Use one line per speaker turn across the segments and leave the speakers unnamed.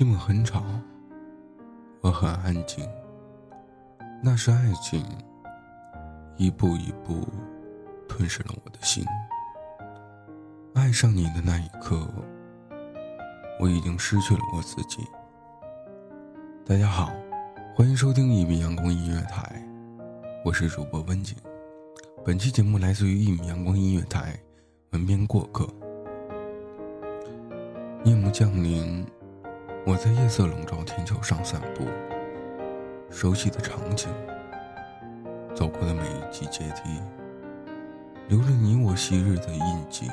寂寞很吵，我很安静。那是爱情，一步一步吞噬了我的心。爱上你的那一刻，我已经失去了我自己。大家好，欢迎收听一米阳光音乐台，我是主播温景。本期节目来自于一米阳光音乐台，文编过客。夜幕降临。我在夜色笼罩天桥上散步，熟悉的场景，走过的每一级阶梯，留着你我昔日的印记。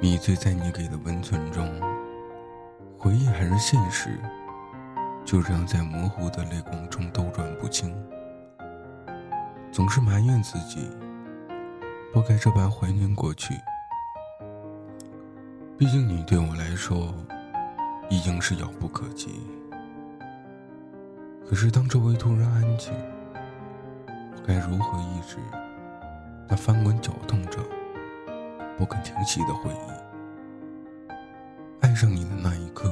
迷醉在你给的温存中，回忆还是现实，就这样在模糊的泪光中兜转不清。总是埋怨自己，不该这般怀念过去。毕竟你对我来说。已经是遥不可及。可是当周围突然安静，我该如何抑制那翻滚搅动着、不肯停息的回忆？爱上你的那一刻，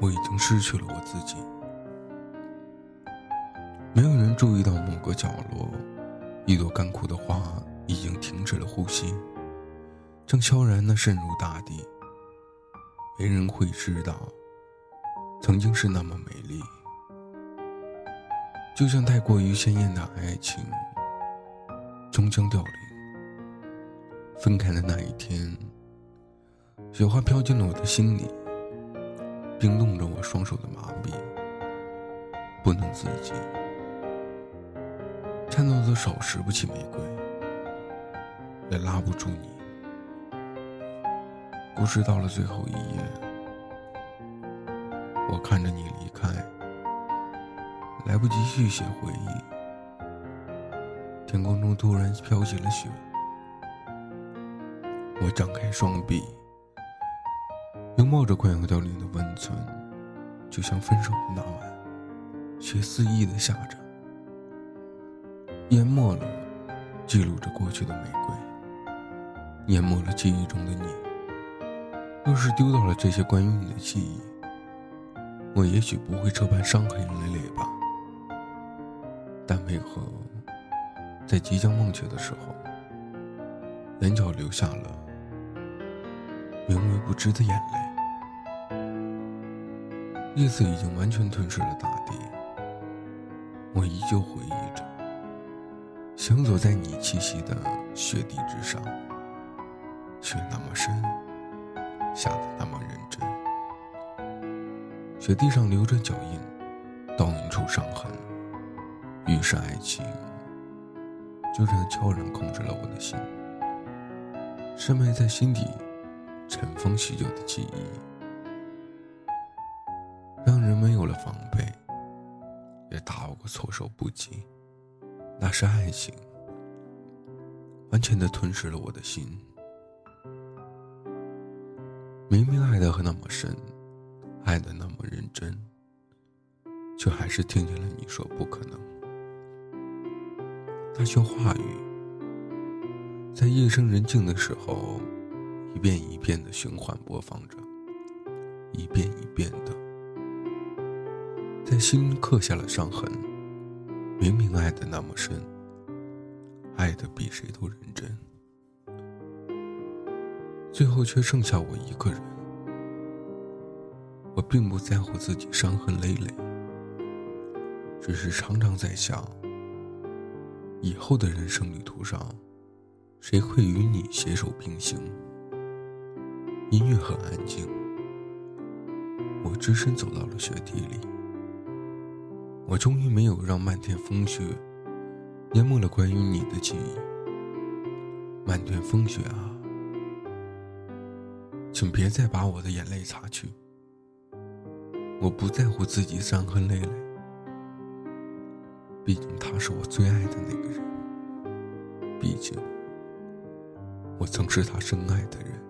我已经失去了我自己。没有人注意到某个角落，一朵干枯的花已经停止了呼吸，正悄然地渗入大地。没人会知道，曾经是那么美丽，就像太过于鲜艳的爱情，终将凋零。分开的那一天，雪花飘进了我的心里，冰冻着我双手的麻痹，不能自己。颤抖的手拾不起玫瑰，也拉不住你。故事到了最后一页，我看着你离开，来不及续写回忆。天空中突然飘起了雪，我张开双臂，拥抱着快要凋零的温存，就像分手的那晚，雪肆意的下着，淹没了记录着过去的玫瑰，淹没了记忆中的你。若是丢掉了这些关于你的记忆，我也许不会这般伤痕累累吧。但为何在即将忘却的时候，眼角流下了明微不知的眼泪？夜色已经完全吞噬了大地，我依旧回忆着，行走在你栖息的雪地之上，雪那么深。下的那么认真，雪地上留着脚印，倒映出伤痕。于是爱情就这样悄然控制了我的心，深埋在心底、尘封许久的记忆，让人没有了防备，也打我个措手不及。那是爱情，完全的吞噬了我的心。明明爱的那么深，爱的那么认真，却还是听见了你说不可能。那些话语，在夜深人静的时候，一遍一遍的循环播放着，一遍一遍的在心刻下了伤痕。明明爱的那么深，爱的比谁都认真，最后却剩下我一个人。我并不在乎自己伤痕累累，只是常常在想，以后的人生旅途上，谁会与你携手并行？音乐很安静，我只身走到了雪地里。我终于没有让漫天风雪淹没了关于你的记忆。漫天风雪啊，请别再把我的眼泪擦去。我不在乎自己伤痕累累，毕竟他是我最爱的那个人。毕竟，我曾是他深爱的人。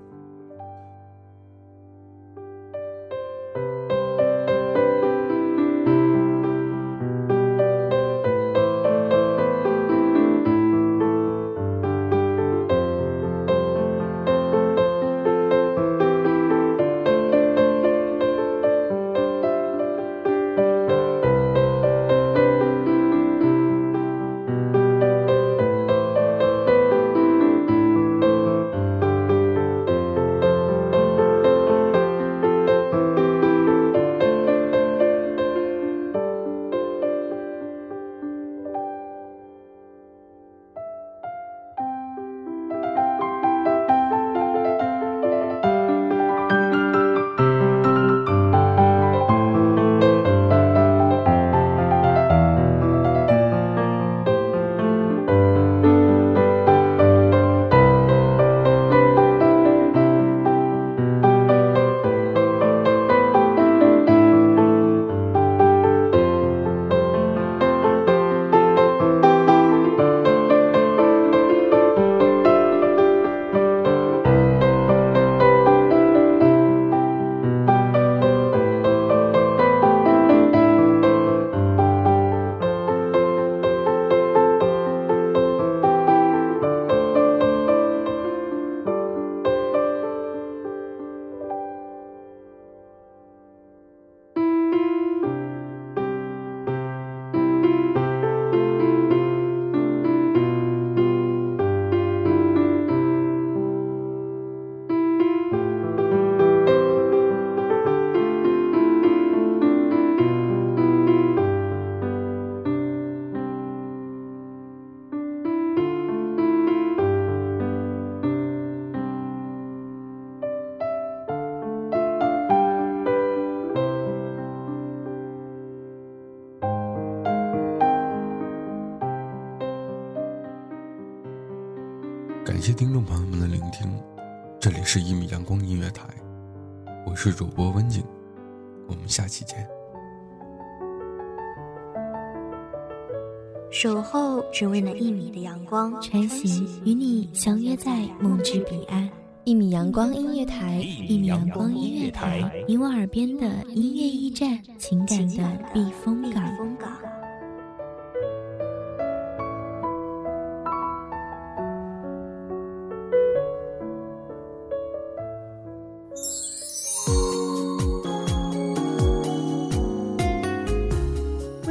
谢听众朋友们的聆听，这里是一米阳光音乐台，我是主播温景，我们下期见。
守候只为那一米的阳光，
穿行与你相约在梦之彼岸。一米阳光音乐台，一米阳光音乐台，你我耳边的音乐驿站，情感的避风港。